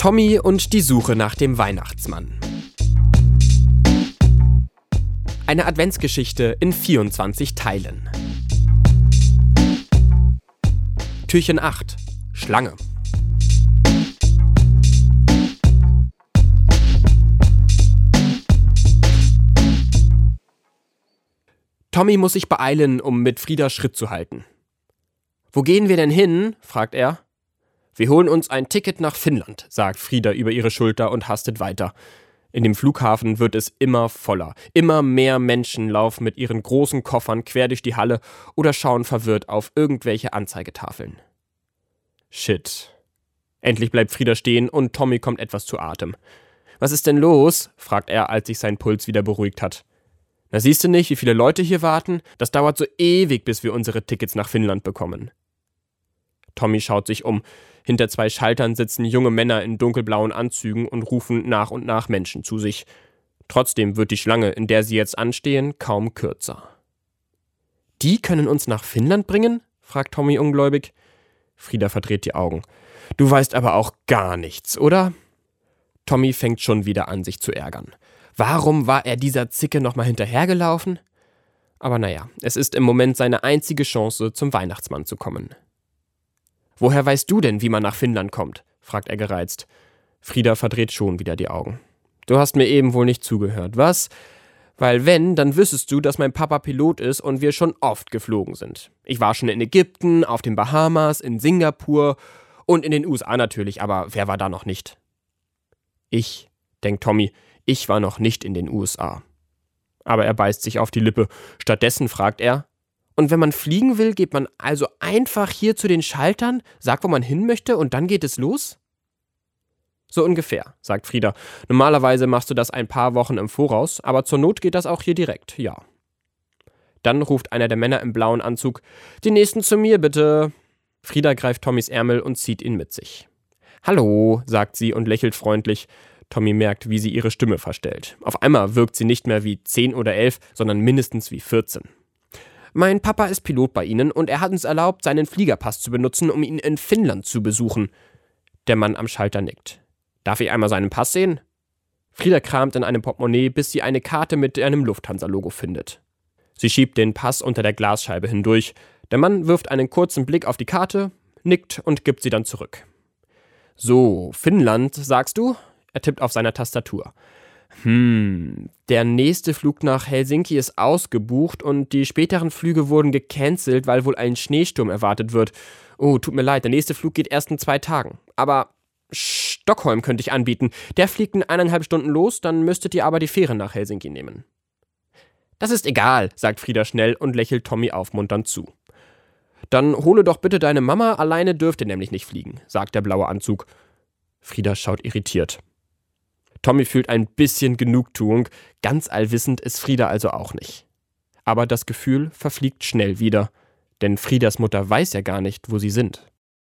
Tommy und die Suche nach dem Weihnachtsmann. Eine Adventsgeschichte in 24 Teilen. Türchen 8 Schlange. Tommy muss sich beeilen, um mit Frieda Schritt zu halten. Wo gehen wir denn hin? fragt er. Wir holen uns ein Ticket nach Finnland, sagt Frieda über ihre Schulter und hastet weiter. In dem Flughafen wird es immer voller. Immer mehr Menschen laufen mit ihren großen Koffern quer durch die Halle oder schauen verwirrt auf irgendwelche Anzeigetafeln. Shit. Endlich bleibt Frieda stehen und Tommy kommt etwas zu Atem. Was ist denn los? fragt er, als sich sein Puls wieder beruhigt hat. Na siehst du nicht, wie viele Leute hier warten? Das dauert so ewig, bis wir unsere Tickets nach Finnland bekommen. Tommy schaut sich um. Hinter zwei Schaltern sitzen junge Männer in dunkelblauen Anzügen und rufen nach und nach Menschen zu sich. Trotzdem wird die Schlange, in der sie jetzt anstehen, kaum kürzer. Die können uns nach Finnland bringen? fragt Tommy ungläubig. Frieda verdreht die Augen. Du weißt aber auch gar nichts, oder? Tommy fängt schon wieder an, sich zu ärgern. Warum war er dieser Zicke nochmal hinterhergelaufen? Aber naja, es ist im Moment seine einzige Chance, zum Weihnachtsmann zu kommen. Woher weißt du denn, wie man nach Finnland kommt? fragt er gereizt. Frieda verdreht schon wieder die Augen. Du hast mir eben wohl nicht zugehört, was? Weil wenn, dann wüsstest du, dass mein Papa Pilot ist und wir schon oft geflogen sind. Ich war schon in Ägypten, auf den Bahamas, in Singapur und in den USA natürlich, aber wer war da noch nicht? Ich, denkt Tommy, ich war noch nicht in den USA. Aber er beißt sich auf die Lippe. Stattdessen fragt er, und wenn man fliegen will, geht man also einfach hier zu den Schaltern, sagt, wo man hin möchte und dann geht es los? So ungefähr, sagt Frieda. Normalerweise machst du das ein paar Wochen im Voraus, aber zur Not geht das auch hier direkt, ja. Dann ruft einer der Männer im blauen Anzug: Die nächsten zu mir, bitte. Frieda greift Tommys Ärmel und zieht ihn mit sich. Hallo, sagt sie und lächelt freundlich. Tommy merkt, wie sie ihre Stimme verstellt. Auf einmal wirkt sie nicht mehr wie 10 oder 11, sondern mindestens wie 14. Mein Papa ist Pilot bei Ihnen und er hat uns erlaubt, seinen Fliegerpass zu benutzen, um ihn in Finnland zu besuchen. Der Mann am Schalter nickt. Darf ich einmal seinen Pass sehen? Frieda kramt in einem Portemonnaie, bis sie eine Karte mit einem Lufthansa-Logo findet. Sie schiebt den Pass unter der Glasscheibe hindurch. Der Mann wirft einen kurzen Blick auf die Karte, nickt und gibt sie dann zurück. So, Finnland, sagst du? Er tippt auf seiner Tastatur. Hm, der nächste Flug nach Helsinki ist ausgebucht und die späteren Flüge wurden gecancelt, weil wohl ein Schneesturm erwartet wird. Oh, tut mir leid, der nächste Flug geht erst in zwei Tagen. Aber Stockholm könnte ich anbieten. Der fliegt in eineinhalb Stunden los, dann müsstet ihr aber die Fähre nach Helsinki nehmen. Das ist egal, sagt Frieda schnell und lächelt Tommy aufmunternd zu. Dann hole doch bitte deine Mama, alleine dürfte nämlich nicht fliegen, sagt der blaue Anzug. Frieda schaut irritiert. Tommy fühlt ein bisschen Genugtuung, ganz allwissend ist Frieda also auch nicht. Aber das Gefühl verfliegt schnell wieder, denn Friedas Mutter weiß ja gar nicht, wo sie sind.